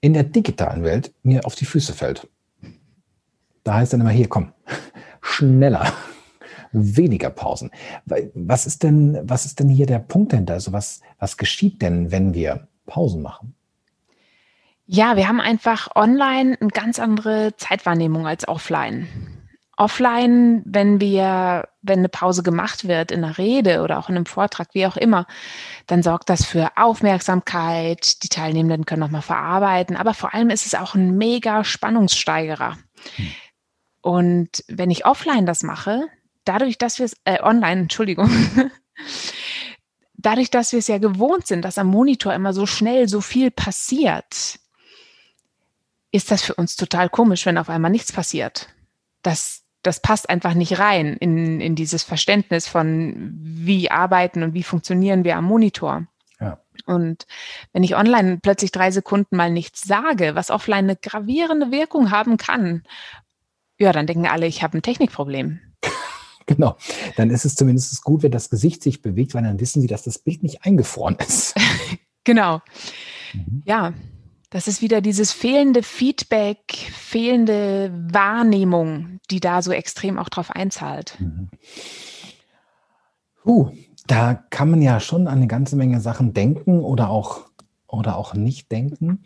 in der digitalen Welt mir auf die Füße fällt. Da heißt dann immer, hier, komm, <laughs> schneller, <laughs> weniger Pausen. Was ist denn, was ist denn hier der Punkt dahinter? Also was, was geschieht denn, wenn wir Pausen machen? Ja, wir haben einfach online eine ganz andere Zeitwahrnehmung als offline. Offline, wenn wir, wenn eine Pause gemacht wird in einer Rede oder auch in einem Vortrag, wie auch immer, dann sorgt das für Aufmerksamkeit. Die Teilnehmenden können nochmal verarbeiten, aber vor allem ist es auch ein mega Spannungssteigerer. Hm. Und wenn ich offline das mache, dadurch, dass wir es, äh, online, Entschuldigung, <laughs> dadurch, dass wir es ja gewohnt sind, dass am Monitor immer so schnell so viel passiert, ist das für uns total komisch, wenn auf einmal nichts passiert. Das, das passt einfach nicht rein in, in dieses Verständnis von, wie arbeiten und wie funktionieren wir am Monitor. Ja. Und wenn ich online plötzlich drei Sekunden mal nichts sage, was offline eine gravierende Wirkung haben kann, ja, dann denken alle, ich habe ein Technikproblem. <laughs> Genau. Dann ist es zumindest gut, wenn das Gesicht sich bewegt, weil dann wissen Sie, dass das Bild nicht eingefroren ist. <laughs> genau. Mhm. Ja, das ist wieder dieses fehlende Feedback, fehlende Wahrnehmung, die da so extrem auch drauf einzahlt. Mhm. Uh, da kann man ja schon an eine ganze Menge Sachen denken oder auch, oder auch nicht denken.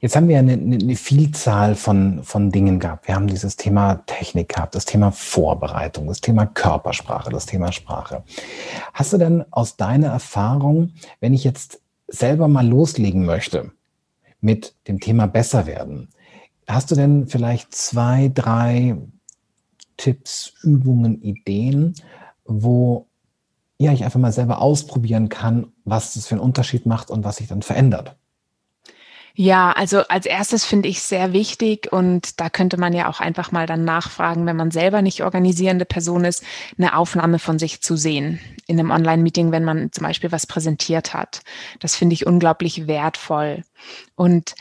Jetzt haben wir eine, eine, Vielzahl von, von Dingen gehabt. Wir haben dieses Thema Technik gehabt, das Thema Vorbereitung, das Thema Körpersprache, das Thema Sprache. Hast du denn aus deiner Erfahrung, wenn ich jetzt selber mal loslegen möchte mit dem Thema besser werden, hast du denn vielleicht zwei, drei Tipps, Übungen, Ideen, wo ja, ich einfach mal selber ausprobieren kann, was das für einen Unterschied macht und was sich dann verändert? Ja, also als erstes finde ich sehr wichtig und da könnte man ja auch einfach mal dann nachfragen, wenn man selber nicht organisierende Person ist, eine Aufnahme von sich zu sehen in einem Online-Meeting, wenn man zum Beispiel was präsentiert hat. Das finde ich unglaublich wertvoll. Und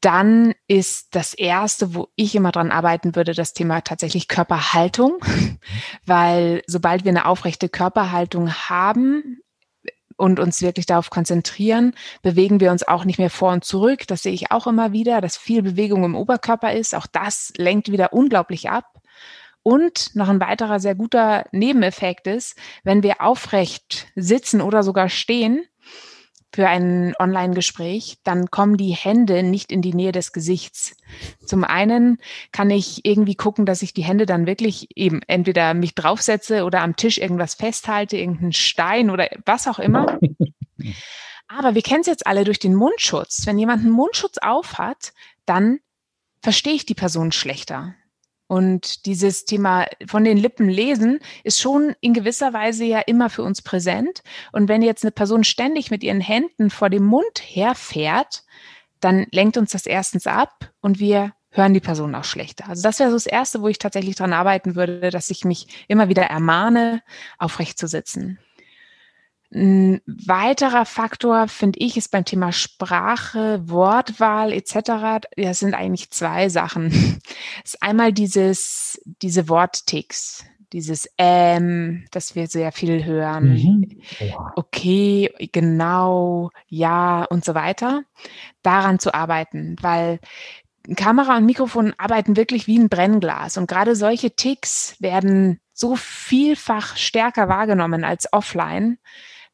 dann ist das erste, wo ich immer dran arbeiten würde, das Thema tatsächlich Körperhaltung, <laughs> weil sobald wir eine aufrechte Körperhaltung haben, und uns wirklich darauf konzentrieren, bewegen wir uns auch nicht mehr vor und zurück. Das sehe ich auch immer wieder, dass viel Bewegung im Oberkörper ist. Auch das lenkt wieder unglaublich ab. Und noch ein weiterer sehr guter Nebeneffekt ist, wenn wir aufrecht sitzen oder sogar stehen, für ein Online-Gespräch, dann kommen die Hände nicht in die Nähe des Gesichts. Zum einen kann ich irgendwie gucken, dass ich die Hände dann wirklich eben entweder mich draufsetze oder am Tisch irgendwas festhalte, irgendeinen Stein oder was auch immer. <laughs> Aber wir kennen es jetzt alle durch den Mundschutz. Wenn jemand einen Mundschutz auf hat, dann verstehe ich die Person schlechter. Und dieses Thema von den Lippen lesen ist schon in gewisser Weise ja immer für uns präsent. Und wenn jetzt eine Person ständig mit ihren Händen vor dem Mund herfährt, dann lenkt uns das erstens ab und wir hören die Person auch schlechter. Also das wäre so das Erste, wo ich tatsächlich dran arbeiten würde, dass ich mich immer wieder ermahne, aufrecht zu sitzen. Ein weiterer Faktor, finde ich, ist beim Thema Sprache, Wortwahl etc. Das sind eigentlich zwei Sachen. <laughs> Das ist einmal dieses, diese Wortticks, dieses ähm, das wir sehr viel hören. Mhm. Ja. Okay, genau, ja und so weiter. Daran zu arbeiten, weil Kamera und Mikrofon arbeiten wirklich wie ein Brennglas und gerade solche Ticks werden so vielfach stärker wahrgenommen als offline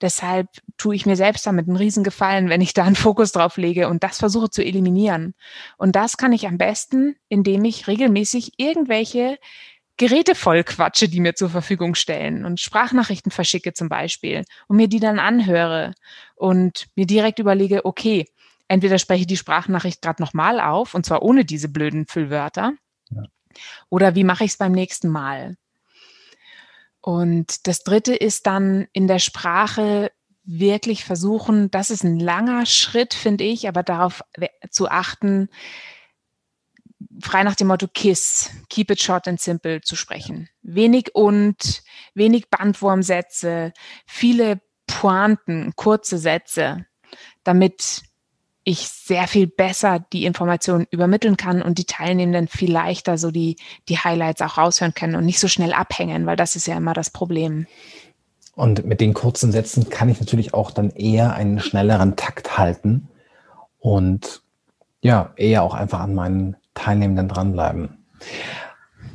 Deshalb tue ich mir selbst damit einen Riesengefallen, wenn ich da einen Fokus drauf lege und das versuche zu eliminieren. Und das kann ich am besten, indem ich regelmäßig irgendwelche Geräte voll quatsche, die mir zur Verfügung stellen und Sprachnachrichten verschicke zum Beispiel und mir die dann anhöre und mir direkt überlege, okay, entweder spreche ich die Sprachnachricht gerade nochmal auf und zwar ohne diese blöden Füllwörter ja. oder wie mache ich es beim nächsten Mal? Und das Dritte ist dann in der Sprache wirklich versuchen, das ist ein langer Schritt, finde ich, aber darauf zu achten, frei nach dem Motto KISS, keep it short and simple zu sprechen. Wenig und, wenig Bandwurmsätze, viele Pointen, kurze Sätze, damit ich sehr viel besser die Informationen übermitteln kann und die Teilnehmenden viel leichter so die, die Highlights auch raushören können und nicht so schnell abhängen, weil das ist ja immer das Problem. Und mit den kurzen Sätzen kann ich natürlich auch dann eher einen schnelleren Takt halten und ja, eher auch einfach an meinen Teilnehmenden dranbleiben.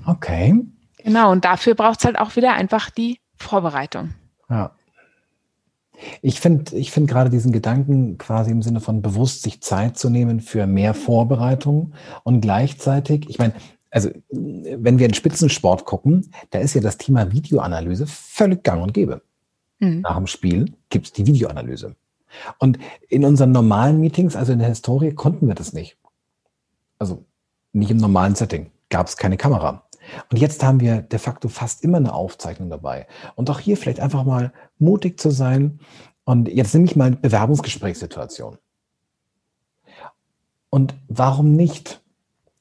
Okay. Genau, und dafür braucht es halt auch wieder einfach die Vorbereitung. Ja. Ich finde ich finde gerade diesen Gedanken quasi im Sinne von bewusst sich Zeit zu nehmen für mehr Vorbereitung und gleichzeitig, ich meine, also wenn wir in Spitzensport gucken, da ist ja das Thema Videoanalyse völlig gang und gäbe. Mhm. Nach dem Spiel gibt es die Videoanalyse. Und in unseren normalen Meetings, also in der Historie, konnten wir das nicht. Also nicht im normalen Setting, gab es keine Kamera. Und jetzt haben wir de facto fast immer eine Aufzeichnung dabei. Und auch hier vielleicht einfach mal mutig zu sein. Und jetzt nehme ich mal Bewerbungsgesprächssituation. Und warum nicht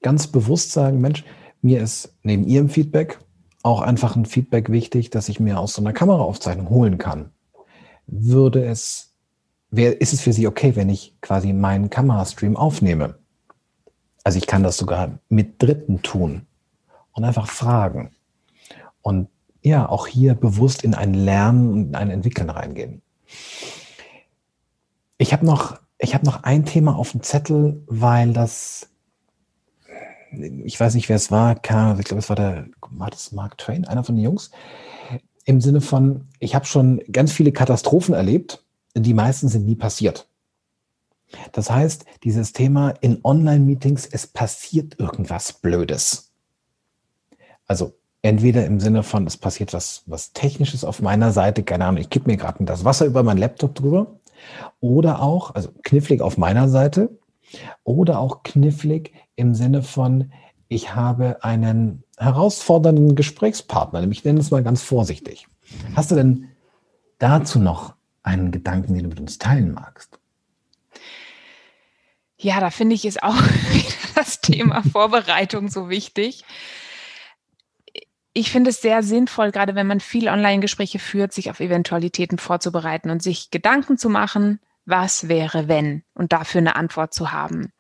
ganz bewusst sagen, Mensch, mir ist neben Ihrem Feedback auch einfach ein Feedback wichtig, dass ich mir aus so einer Kameraaufzeichnung holen kann. Würde es, wär, ist es für Sie okay, wenn ich quasi meinen Kamerastream aufnehme? Also ich kann das sogar mit Dritten tun und einfach fragen. Und ja, auch hier bewusst in ein Lernen und ein Entwickeln reingehen. Ich habe noch, habe noch ein Thema auf dem Zettel, weil das ich weiß nicht, wer es war, ich glaube, es war der, war das Mark Twain, einer von den Jungs, im Sinne von, ich habe schon ganz viele Katastrophen erlebt, die meisten sind nie passiert. Das heißt, dieses Thema in Online-Meetings, es passiert irgendwas Blödes. Also entweder im Sinne von, es passiert was, was Technisches auf meiner Seite, keine Ahnung, ich kippe mir gerade das Wasser über meinen Laptop drüber, oder auch, also knifflig auf meiner Seite, oder auch knifflig im Sinne von, ich habe einen herausfordernden Gesprächspartner, nämlich nenne es mal ganz vorsichtig. Hast du denn dazu noch einen Gedanken, den du mit uns teilen magst? Ja, da finde ich es auch <laughs> das Thema <laughs> Vorbereitung so wichtig. Ich finde es sehr sinnvoll, gerade wenn man viel Online-Gespräche führt, sich auf Eventualitäten vorzubereiten und sich Gedanken zu machen, was wäre wenn und dafür eine Antwort zu haben.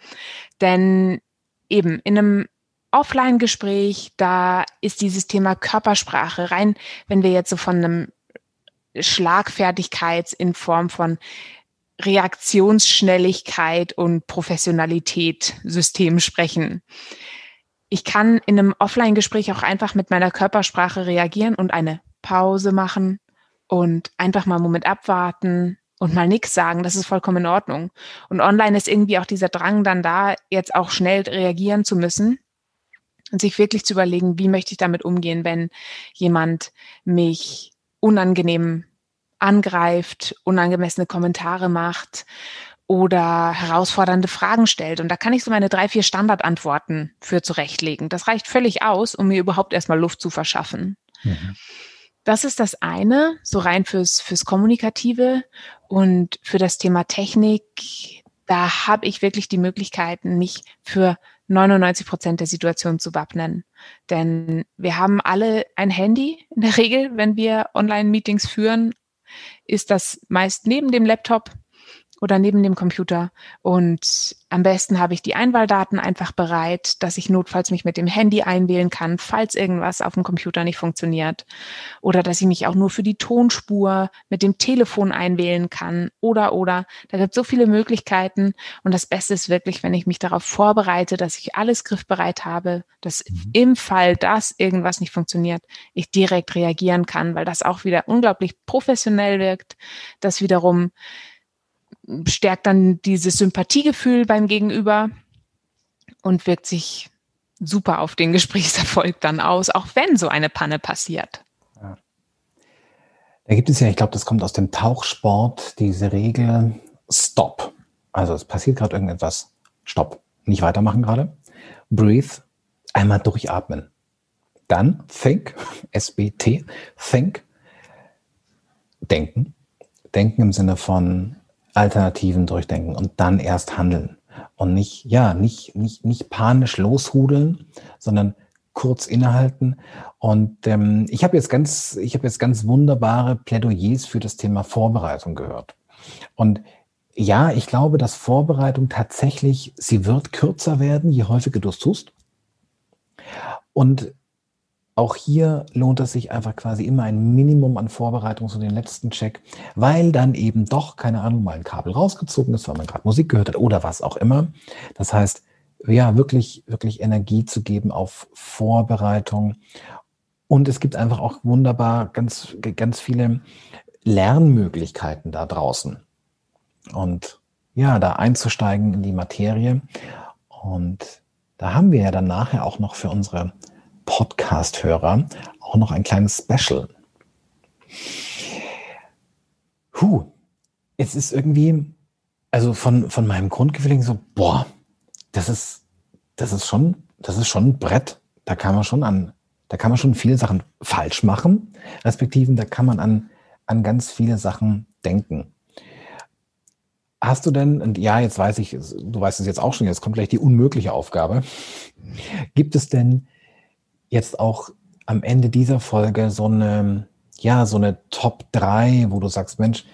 Denn eben in einem Offline-Gespräch, da ist dieses Thema Körpersprache rein, wenn wir jetzt so von einem Schlagfertigkeit in Form von Reaktionsschnelligkeit und Professionalität System sprechen. Ich kann in einem Offline-Gespräch auch einfach mit meiner Körpersprache reagieren und eine Pause machen und einfach mal einen Moment abwarten, und mal nichts sagen, das ist vollkommen in Ordnung. Und online ist irgendwie auch dieser Drang dann da, jetzt auch schnell reagieren zu müssen und sich wirklich zu überlegen, wie möchte ich damit umgehen, wenn jemand mich unangenehm angreift, unangemessene Kommentare macht oder herausfordernde Fragen stellt. Und da kann ich so meine drei, vier Standardantworten für zurechtlegen. Das reicht völlig aus, um mir überhaupt erstmal Luft zu verschaffen. Mhm. Das ist das eine, so rein fürs, fürs Kommunikative und für das Thema Technik. Da habe ich wirklich die Möglichkeiten, mich für 99 Prozent der Situation zu wappnen. Denn wir haben alle ein Handy. In der Regel, wenn wir Online-Meetings führen, ist das meist neben dem Laptop oder neben dem Computer. Und am besten habe ich die Einwahldaten einfach bereit, dass ich notfalls mich mit dem Handy einwählen kann, falls irgendwas auf dem Computer nicht funktioniert. Oder dass ich mich auch nur für die Tonspur mit dem Telefon einwählen kann. Oder, oder. Da gibt es so viele Möglichkeiten. Und das Beste ist wirklich, wenn ich mich darauf vorbereite, dass ich alles griffbereit habe, dass mhm. im Fall, dass irgendwas nicht funktioniert, ich direkt reagieren kann, weil das auch wieder unglaublich professionell wirkt. Das wiederum stärkt dann dieses Sympathiegefühl beim Gegenüber und wirkt sich super auf den <laughs> Gesprächserfolg dann aus, auch wenn so eine Panne passiert. Ja. Da gibt es ja, ich glaube, das kommt aus dem Tauchsport, diese Regel Stop. Also es passiert gerade irgendetwas. Stopp. Nicht weitermachen gerade. Breathe. Einmal durchatmen. Dann Think. <laughs> S-B-T. Think. Denken. Denken im Sinne von Alternativen durchdenken und dann erst handeln. Und nicht, ja, nicht, nicht, nicht panisch loshudeln, sondern kurz innehalten. Und ähm, ich habe jetzt ganz, ich habe jetzt ganz wunderbare Plädoyers für das Thema Vorbereitung gehört. Und ja, ich glaube, dass Vorbereitung tatsächlich, sie wird kürzer werden, je häufiger du es tust. Und auch hier lohnt es sich einfach quasi immer ein Minimum an Vorbereitung zu den letzten Check, weil dann eben doch, keine Ahnung, mal ein Kabel rausgezogen ist, weil man gerade Musik gehört hat oder was auch immer. Das heißt, ja, wirklich, wirklich Energie zu geben auf Vorbereitung. Und es gibt einfach auch wunderbar ganz, ganz viele Lernmöglichkeiten da draußen. Und ja, da einzusteigen in die Materie. Und da haben wir ja dann nachher auch noch für unsere Podcast-Hörer auch noch ein kleines Special. Huh, es ist irgendwie, also von, von meinem Grundgefühl so, boah, das ist, das ist schon, das ist schon ein Brett. Da kann man schon an, da kann man schon viele Sachen falsch machen, respektive da kann man an, an ganz viele Sachen denken. Hast du denn, und ja, jetzt weiß ich, du weißt es jetzt auch schon, jetzt kommt gleich die unmögliche Aufgabe. Gibt es denn jetzt auch am Ende dieser Folge so eine, ja, so eine Top 3, wo du sagst, Mensch,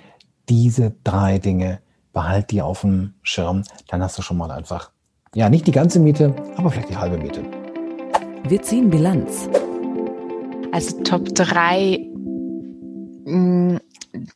diese drei Dinge behalt die auf dem Schirm, dann hast du schon mal einfach, ja, nicht die ganze Miete, aber vielleicht die halbe Miete. Wir ziehen Bilanz. Also Top 3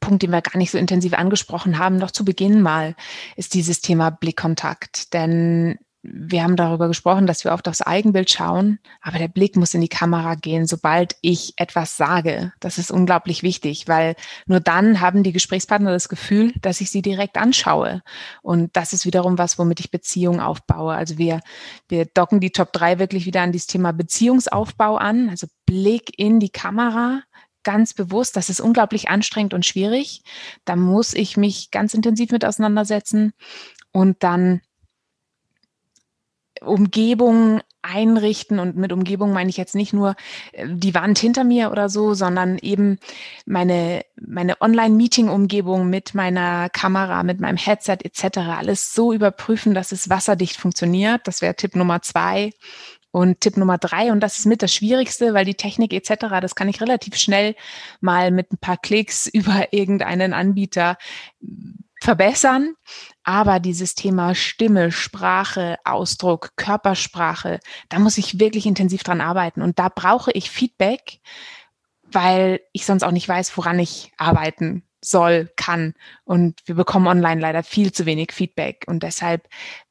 Punkt, den wir gar nicht so intensiv angesprochen haben, noch zu Beginn mal, ist dieses Thema Blickkontakt. Denn wir haben darüber gesprochen, dass wir oft aufs Eigenbild schauen, aber der Blick muss in die Kamera gehen, sobald ich etwas sage. Das ist unglaublich wichtig, weil nur dann haben die Gesprächspartner das Gefühl, dass ich sie direkt anschaue. Und das ist wiederum was, womit ich Beziehungen aufbaue. Also wir, wir docken die Top 3 wirklich wieder an dieses Thema Beziehungsaufbau an, also Blick in die Kamera, ganz bewusst, das ist unglaublich anstrengend und schwierig. Da muss ich mich ganz intensiv mit auseinandersetzen und dann Umgebung einrichten und mit Umgebung meine ich jetzt nicht nur äh, die Wand hinter mir oder so, sondern eben meine, meine Online-Meeting-Umgebung mit meiner Kamera, mit meinem Headset etc. Alles so überprüfen, dass es wasserdicht funktioniert. Das wäre Tipp Nummer zwei. Und Tipp Nummer drei, und das ist mit das Schwierigste, weil die Technik etc., das kann ich relativ schnell mal mit ein paar Klicks <laughs> über irgendeinen Anbieter verbessern. Aber dieses Thema Stimme, Sprache, Ausdruck, Körpersprache, da muss ich wirklich intensiv dran arbeiten. Und da brauche ich Feedback, weil ich sonst auch nicht weiß, woran ich arbeiten soll, kann. Und wir bekommen online leider viel zu wenig Feedback. Und deshalb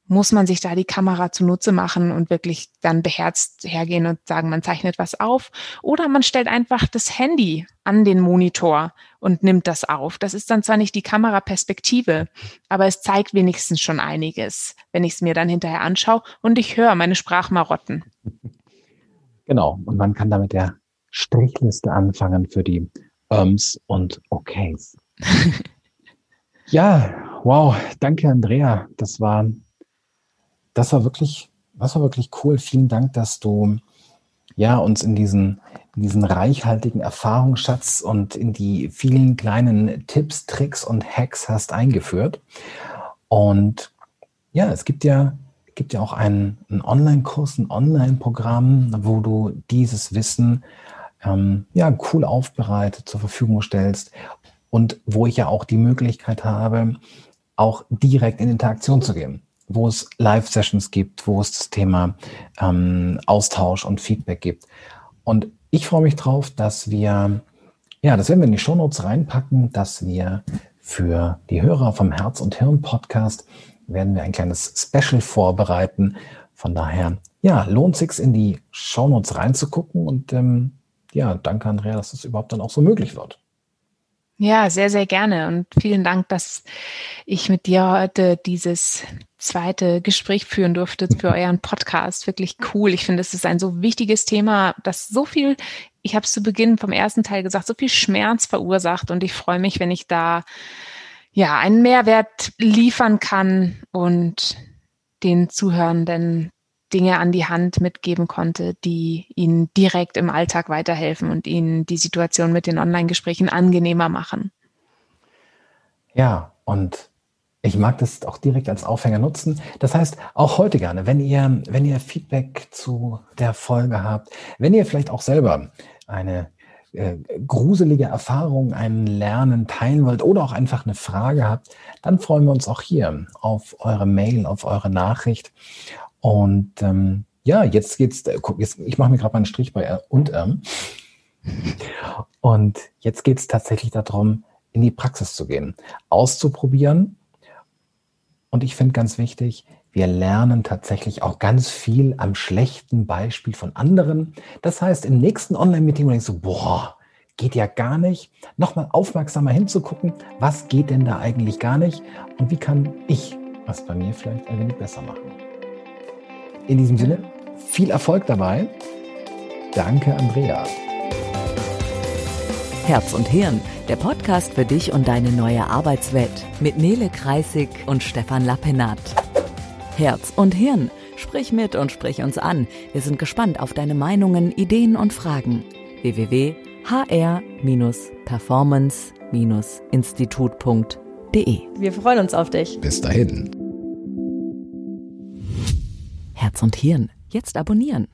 muss man sich da die Kamera zunutze machen und wirklich dann beherzt hergehen und sagen, man zeichnet was auf. Oder man stellt einfach das Handy an den Monitor und nimmt das auf. Das ist dann zwar nicht die Kameraperspektive, aber es zeigt wenigstens schon einiges, wenn ich es mir dann hinterher anschaue und ich höre meine Sprachmarotten. Genau, und man kann damit der Strichliste anfangen für die Ums und Okays. <laughs> ja, wow, danke Andrea. Das war das war wirklich, das war wirklich cool. Vielen Dank, dass du ja uns in diesen, in diesen reichhaltigen Erfahrungsschatz und in die vielen kleinen Tipps, Tricks und Hacks hast eingeführt. Und ja, es gibt ja, gibt ja auch einen, einen Online-Kurs, ein Online-Programm, wo du dieses Wissen ähm, ja, cool aufbereitet zur Verfügung stellst und wo ich ja auch die Möglichkeit habe, auch direkt in Interaktion zu gehen wo es Live-Sessions gibt, wo es das Thema ähm, Austausch und Feedback gibt. Und ich freue mich drauf, dass wir, ja, das werden wir in die Shownotes reinpacken, dass wir für die Hörer vom Herz und Hirn Podcast werden wir ein kleines Special vorbereiten. Von daher, ja, lohnt sich in die Shownotes reinzugucken und ähm, ja, danke Andrea, dass das überhaupt dann auch so möglich wird. Ja, sehr, sehr gerne. Und vielen Dank, dass ich mit dir heute dieses zweite Gespräch führen durfte für euren Podcast. Wirklich cool. Ich finde, es ist ein so wichtiges Thema, das so viel, ich habe es zu Beginn vom ersten Teil gesagt, so viel Schmerz verursacht. Und ich freue mich, wenn ich da ja einen Mehrwert liefern kann und den Zuhörenden Dinge an die Hand mitgeben konnte, die ihnen direkt im Alltag weiterhelfen und ihnen die Situation mit den Online-Gesprächen angenehmer machen. Ja, und ich mag das auch direkt als Aufhänger nutzen. Das heißt, auch heute gerne, wenn ihr, wenn ihr Feedback zu der Folge habt, wenn ihr vielleicht auch selber eine äh, gruselige Erfahrung, ein Lernen teilen wollt oder auch einfach eine Frage habt, dann freuen wir uns auch hier auf eure Mail, auf eure Nachricht. Und ähm, ja, jetzt geht's, äh, jetzt, ich mache mir gerade mal einen Strich bei R und M. <laughs> Und jetzt geht es tatsächlich darum, in die Praxis zu gehen, auszuprobieren. Und ich finde ganz wichtig, wir lernen tatsächlich auch ganz viel am schlechten Beispiel von anderen. Das heißt, im nächsten Online-Meeting denkst du, boah, geht ja gar nicht, nochmal aufmerksamer hinzugucken, was geht denn da eigentlich gar nicht und wie kann ich was bei mir vielleicht ein wenig besser machen. In diesem Sinne, viel Erfolg dabei. Danke, Andrea. Herz und Hirn, der Podcast für dich und deine neue Arbeitswelt mit Nele Kreisig und Stefan Lappenat. Herz und Hirn, sprich mit und sprich uns an. Wir sind gespannt auf deine Meinungen, Ideen und Fragen. www.hr-performance-institut.de. Wir freuen uns auf dich. Bis dahin. Herz und Hirn, jetzt abonnieren.